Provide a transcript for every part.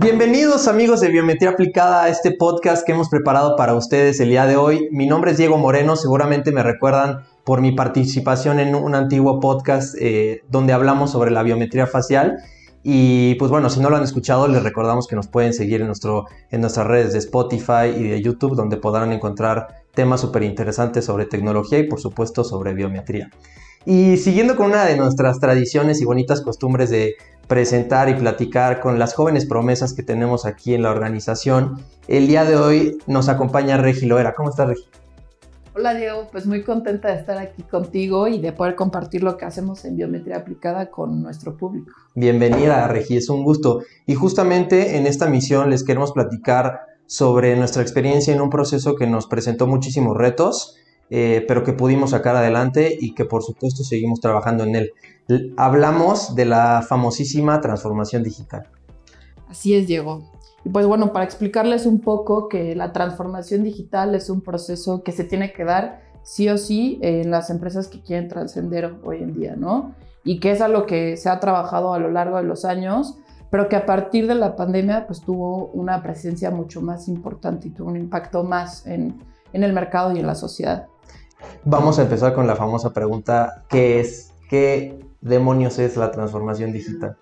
Bienvenidos amigos de Biometría Aplicada a este podcast que hemos preparado para ustedes el día de hoy. Mi nombre es Diego Moreno, seguramente me recuerdan por mi participación en un antiguo podcast eh, donde hablamos sobre la biometría facial. Y pues bueno, si no lo han escuchado, les recordamos que nos pueden seguir en, nuestro, en nuestras redes de Spotify y de YouTube, donde podrán encontrar temas súper interesantes sobre tecnología y por supuesto sobre biometría. Y siguiendo con una de nuestras tradiciones y bonitas costumbres de presentar y platicar con las jóvenes promesas que tenemos aquí en la organización. El día de hoy nos acompaña Regi Loera. ¿Cómo estás, Regi? Hola, Diego. Pues muy contenta de estar aquí contigo y de poder compartir lo que hacemos en biometría aplicada con nuestro público. Bienvenida, Regi. Es un gusto. Y justamente en esta misión les queremos platicar sobre nuestra experiencia en un proceso que nos presentó muchísimos retos eh, pero que pudimos sacar adelante y que por supuesto seguimos trabajando en él. Hablamos de la famosísima transformación digital. Así es, Diego. Y pues bueno, para explicarles un poco que la transformación digital es un proceso que se tiene que dar sí o sí en las empresas que quieren trascender hoy en día, ¿no? Y que es algo que se ha trabajado a lo largo de los años, pero que a partir de la pandemia pues tuvo una presencia mucho más importante y tuvo un impacto más en, en el mercado y en la sociedad. Vamos a empezar con la famosa pregunta, ¿qué es? ¿Qué demonios es la transformación digital?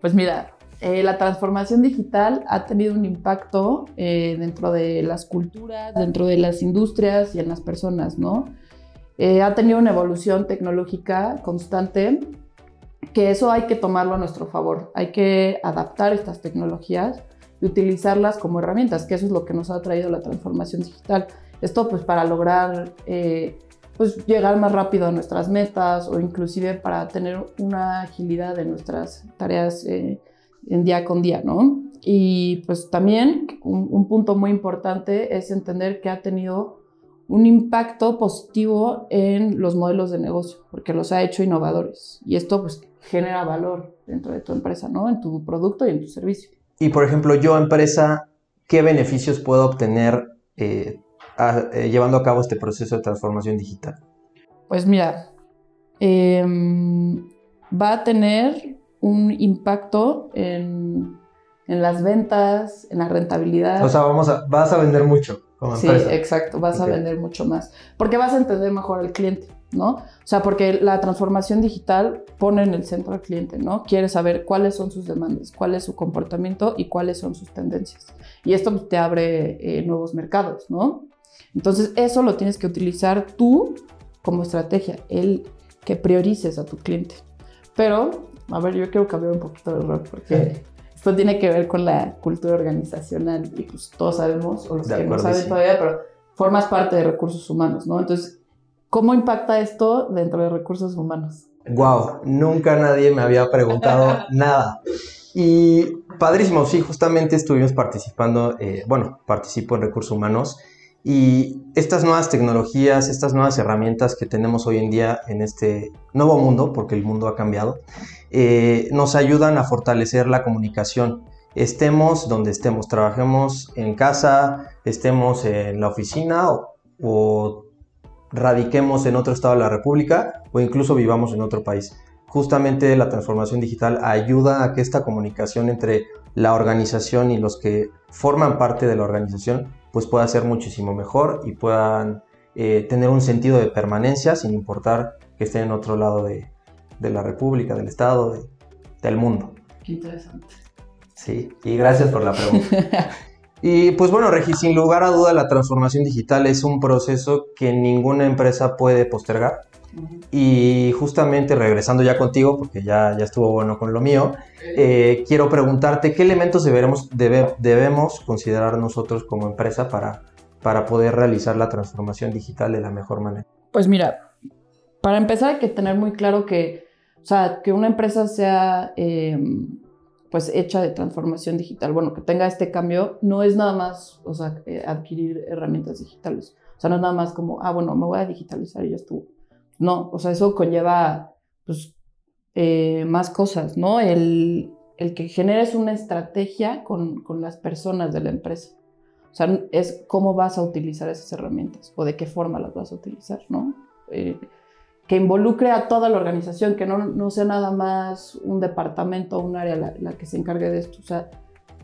Pues mira, eh, la transformación digital ha tenido un impacto eh, dentro de las culturas, dentro de las industrias y en las personas, ¿no? Eh, ha tenido una evolución tecnológica constante, que eso hay que tomarlo a nuestro favor. Hay que adaptar estas tecnologías y utilizarlas como herramientas, que eso es lo que nos ha traído la transformación digital. Esto pues para lograr eh, pues llegar más rápido a nuestras metas o inclusive para tener una agilidad en nuestras tareas eh, en día con día, ¿no? Y pues también un, un, punto muy importante es entender que ha tenido un impacto positivo en los modelos de negocio, porque los ha hecho innovadores. Y esto pues genera valor dentro de tu empresa, ¿no? En tu producto y en tu servicio. Y por ejemplo, yo empresa, ¿qué beneficios puedo obtener eh, eh, llevando a cabo este proceso de transformación digital? Pues mira, em, va a tener un impacto en, las ventas, en la rentabilidad. O sea, vamos a, vas a vender mucho como empresa. Sí, exacto, vas a vender mucho más. Porque vas a entender mejor al cliente, ¿no? O sea, porque la transformación digital pone en el centro al cliente, ¿no? Quiere saber cuáles son sus demandas, cuál es su comportamiento y cuáles son sus tendencias. Y esto te abre eh, nuevos mercados, ¿no? Entonces, eso lo tienes que utilizar tú como estrategia, el que priorices a tu cliente. Pero, a ver, yo quiero cambiar un poquito de rol porque esto tiene que ver con la cultura organizacional y pues todos sabemos, o los que no saben todavía, pero formas parte de recursos humanos, ¿no? Entonces, ¿cómo impacta esto dentro de recursos humanos? Wow, nunca nadie me había preguntado nada. Y padrísimo, sí, justamente estuvimos participando, eh, bueno, participo en recursos humanos y estas nuevas tecnologías, estas nuevas herramientas que tenemos hoy en día en este nuevo mundo, porque el mundo ha cambiado, eh, nos ayudan a fortalecer la comunicación. Estemos donde estemos, trabajemos en casa, estemos en la oficina o, radiquemos en otro estado de la República o incluso vivamos en otro país. Justamente la transformación digital ayuda a que esta comunicación entre la organización y los que forman parte de la organización pues pueda ser muchísimo mejor y puedan eh, tener un sentido de permanencia sin importar que estén en otro lado de, la República, del Estado, del mundo. Qué interesante. Sí, y gracias por la pregunta. y pues bueno, Regi, sin lugar a duda la transformación digital es un proceso que ninguna empresa puede postergar. Y justamente regresando ya contigo, porque ya, ya estuvo bueno con lo mío, eh, quiero preguntarte qué elementos deberemos, debemos considerar nosotros como empresa para, para poder realizar la transformación digital de la mejor manera. Pues mira, para empezar hay que tener muy claro que, o sea, que una empresa sea em, pues hecha de transformación digital, bueno, que tenga este cambio, no es nada más, o sea, eh, adquirir herramientas digitales. O sea, no es nada más como, ah, bueno, me voy a digitalizar y ya estuvo. No, o sea, eso conlleva pues, eh, más cosas, ¿no? El, que generes una estrategia con, las personas de la empresa. O sea, es cómo vas a utilizar esas herramientas o de qué forma las vas a utilizar, ¿no? Eh, que involucre a toda la organización, que no, sea nada más un departamento o un área la, que se encargue de esto. O sea,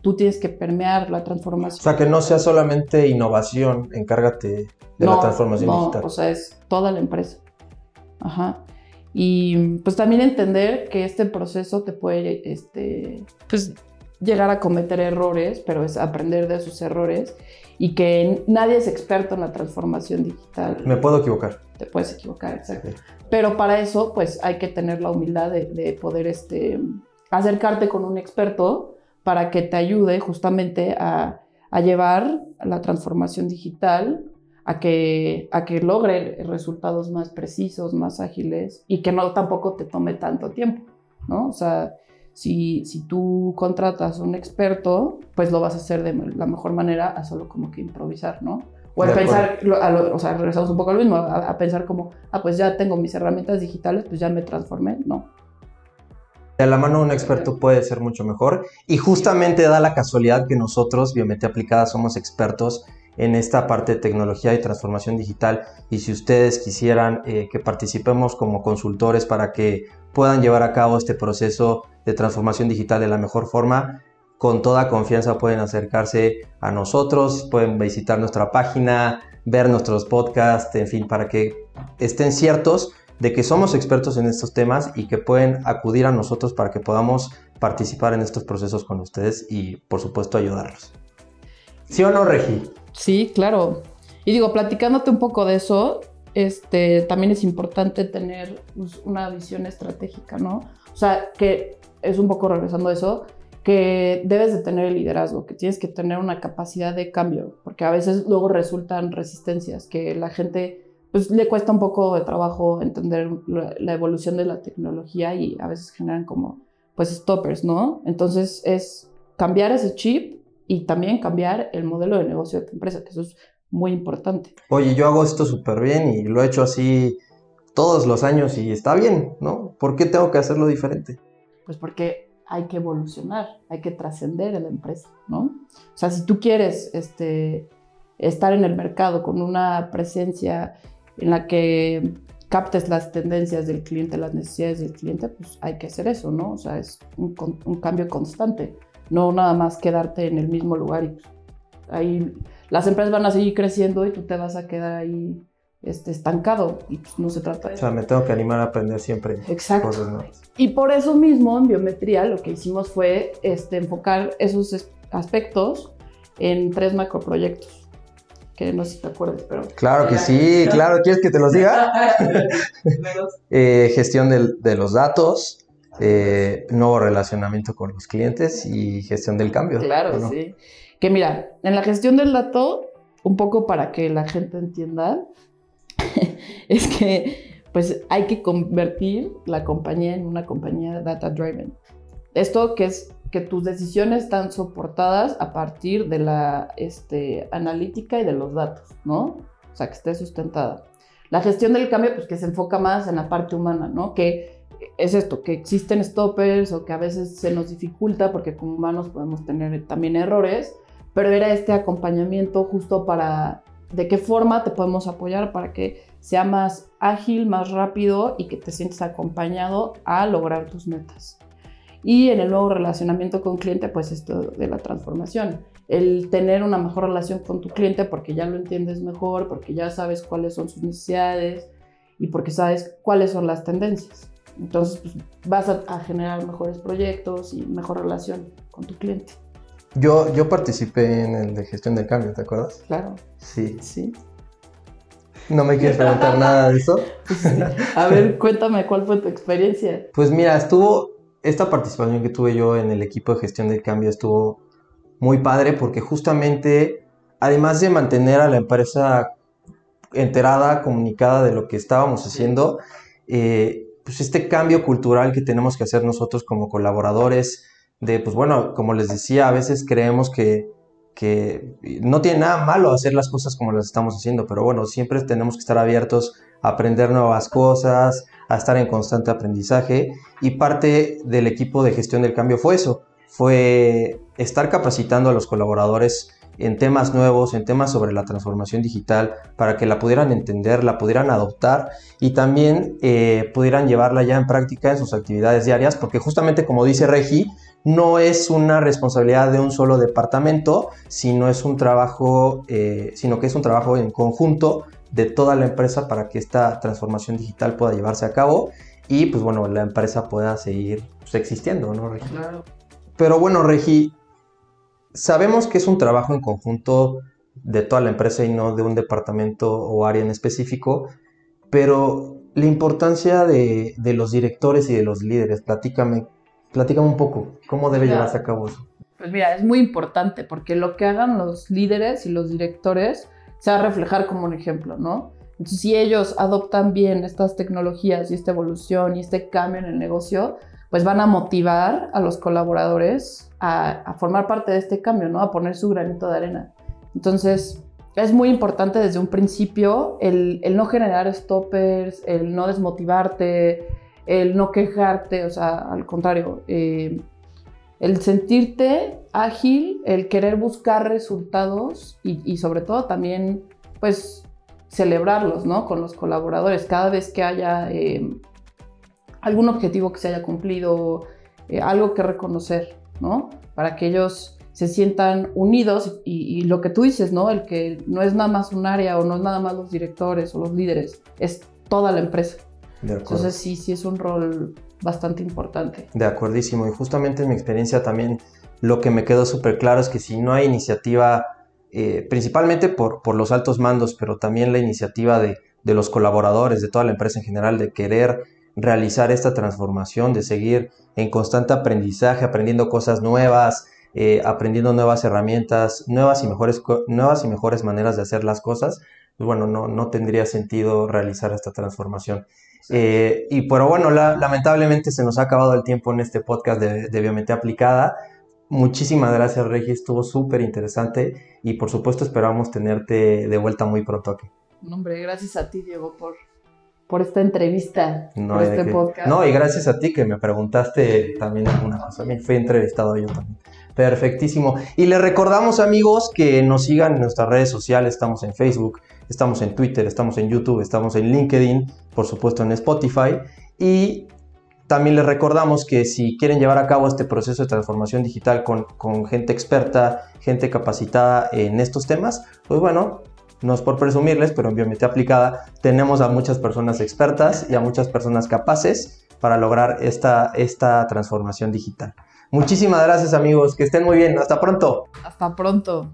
tú tienes que permear la transformación. O sea, que no sea solamente innovación, encárgate de la transformación no, digital. O sea, es toda la empresa. Ajá. Y pues también entender que este proceso te puede, este, pues, llegar a cometer errores, pero es aprender de sus errores y que nadie es experto en la transformación digital. Me puedo equivocar. Te puedes equivocar, exacto. Pero para eso, pues hay que tener la humildad de, poder este, acercarte con un experto para que te ayude justamente a, a llevar la transformación digital a que, a que logre resultados más precisos, más ágiles y que no tampoco te tome tanto tiempo, ¿no? O sea, si, si tú contratas a un experto, pues lo vas a hacer de la mejor manera a solo como que improvisar, ¿no? O a pensar, o sea, regresamos un poco a lo mismo, a, pensar como, ah, pues ya tengo mis herramientas digitales, pues ya me transformé, no. De la mano de un experto puede ser mucho mejor y justamente da la casualidad que nosotros, Biometría Aplicada, somos expertos en esta parte de tecnología y transformación digital. Y si ustedes quisieran eh, que participemos como consultores para que puedan llevar a cabo este proceso de transformación digital de la mejor forma, con toda confianza pueden acercarse a nosotros, pueden visitar nuestra página, ver nuestros podcasts, en fin, para que estén ciertos de que somos expertos en estos temas y que pueden acudir a nosotros para que podamos participar en estos procesos con ustedes y por supuesto ayudarlos. ¿Sí o no, Regi? Sí, claro. Y digo, platicándote un poco de eso, este, también es importante tener pues, una visión estratégica, ¿no? O sea, que es un poco regresando a eso, que debes de tener el liderazgo, que tienes que tener una capacidad de cambio, porque a veces luego resultan resistencias, que la gente pues le cuesta un poco de trabajo entender la, evolución de la tecnología y a veces generan como pues stoppers, ¿no? Entonces es cambiar ese chip y también cambiar el modelo de negocio de tu empresa, que eso es muy importante. Oye, yo hago esto súper bien y lo he hecho así todos los años y está bien, ¿no? ¿Por qué tengo que hacerlo diferente? Pues porque hay que evolucionar, hay que trascender en la empresa, ¿no? O sea, si tú quieres este, estar en el mercado con una presencia en la que captes las tendencias del cliente, las necesidades del cliente, pues hay que hacer eso, ¿no? O sea, es un, un cambio constante no nada más quedarte en el mismo lugar y ahí las empresas van a seguir creciendo y tú te vas a quedar ahí este, estancado y pues, no se trata de eso. O sea, me tengo que animar a aprender siempre Exacto. cosas nuevas. Y por eso mismo en biometría lo que hicimos fue este, enfocar esos aspectos en tres macroproyectos. Que no sé si te acuerdas, pero... Claro que sí, claro. ¿Quieres que te los diga? eh, gestión de, de los datos, eh, nuevo relacionamiento con los clientes y gestión del cambio. Claro, sí. Que mira, en la gestión del dato, un poco para que la gente entienda, es que pues hay que convertir la compañía en una compañía data driven. Esto que es que tus decisiones están soportadas a partir de la este, analítica y de los datos, ¿no? O sea, que esté sustentada. La gestión del cambio, pues que se enfoca más en la parte humana, ¿no? Que es esto, que existen stoppers o que a veces se nos dificulta porque como humanos podemos tener también errores, pero era este acompañamiento justo para de qué forma te podemos apoyar para que sea más ágil, más rápido y que te sientes acompañado a lograr tus metas. Y en el nuevo relacionamiento con cliente, pues esto de la transformación, el tener una mejor relación con tu cliente porque ya lo entiendes mejor, porque ya sabes cuáles son sus necesidades y porque sabes cuáles son las tendencias. Entonces, pues, vas a, generar mejores proyectos y mejor relación con tu cliente. Yo, yo participé en el de gestión del cambio, ¿te acuerdas? Claro. Sí. Sí. ¿No me quieres preguntar nada de eso? A ver, cuéntame cuál fue tu experiencia. Pues mira, estuvo, esta participación que tuve yo en el equipo de gestión del cambio estuvo muy padre porque justamente, además de mantener a la empresa enterada, comunicada de lo que estábamos haciendo, eh, pues este cambio cultural que tenemos que hacer nosotros como colaboradores, de, pues bueno, como les decía, a veces creemos que, que no tiene nada malo hacer las cosas como las estamos haciendo, pero bueno, siempre tenemos que estar abiertos a aprender nuevas cosas, a estar en constante aprendizaje. Y parte del equipo de gestión del cambio fue eso, fue estar capacitando a los colaboradores en temas nuevos, en temas sobre la transformación digital, para que la pudieran entender, la pudieran adoptar y también eh, pudieran llevarla ya en práctica en sus actividades diarias, porque justamente como dice Regi, no es una responsabilidad de un solo departamento, sino es un trabajo, eh, sino que es un trabajo en conjunto de toda la empresa para que esta transformación digital pueda llevarse a cabo y pues bueno, la empresa pueda seguir pues, existiendo, ¿no, Regi? Claro. Pero bueno, Regi, sabemos que es un trabajo en conjunto de toda la empresa y no de un departamento o área en específico, pero la importancia de, los directores y de los líderes, platícame, platícame un poco, ¿cómo debe llevarse a cabo eso? Pues mira, es muy importante porque lo que hagan los líderes y los directores se va a reflejar como un ejemplo, ¿no? Entonces, si ellos adoptan bien estas tecnologías y esta evolución y este cambio en el negocio, pues van a motivar a los colaboradores a, formar parte de este cambio, ¿no? A poner su granito de arena. Entonces, es muy importante desde un principio el, no generar stoppers, el no desmotivarte, el no quejarte, o sea, al contrario, eh, el sentirte ágil, el querer buscar resultados y, sobre todo también, pues, celebrarlos, ¿no? Con los colaboradores. Cada vez que haya eh, algún objetivo que se haya cumplido, eh, algo que reconocer, ¿no? Para que ellos se sientan unidos y, lo que tú dices, ¿no? El que no es nada más un área o no es nada más los directores o los líderes, es toda la empresa. Entonces sí, sí es un rol bastante importante. De acuerdísimo. Y justamente en mi experiencia también lo que me quedó súper claro es que si no hay iniciativa, eh, principalmente por, por, los altos mandos, pero también la iniciativa de, de, los colaboradores, de toda la empresa en general, de querer realizar esta transformación, de seguir en constante aprendizaje, aprendiendo cosas nuevas, eh, aprendiendo nuevas herramientas, nuevas y, mejores, nuevas y mejores maneras de hacer las cosas, pues bueno, no, no tendría sentido realizar esta transformación. Eh, y pero bueno, lamentablemente se nos ha acabado el tiempo en este podcast de, de Biometría Aplicada. Muchísimas gracias, Regi, estuvo súper interesante y por supuesto esperamos tenerte de vuelta muy pronto aquí. hombre, gracias a ti, Diego, por, por esta entrevista, por este podcast. No, y gracias a ti que me preguntaste también alguna cosa. Me fui entrevistado yo también. Perfectísimo. Y les recordamos, amigos, que nos sigan en nuestras redes sociales. Estamos en Facebook, estamos en Twitter, estamos en YouTube, estamos en LinkedIn, por supuesto en Spotify. Y también les recordamos que si quieren llevar a cabo este proceso de transformación digital con, con gente experta, gente capacitada en estos temas, pues bueno, no es por presumirles, pero en biometría aplicada tenemos a muchas personas expertas y a muchas personas capaces para lograr esta, esta transformación digital. Muchísimas gracias amigos, que estén muy bien, hasta pronto. Hasta pronto.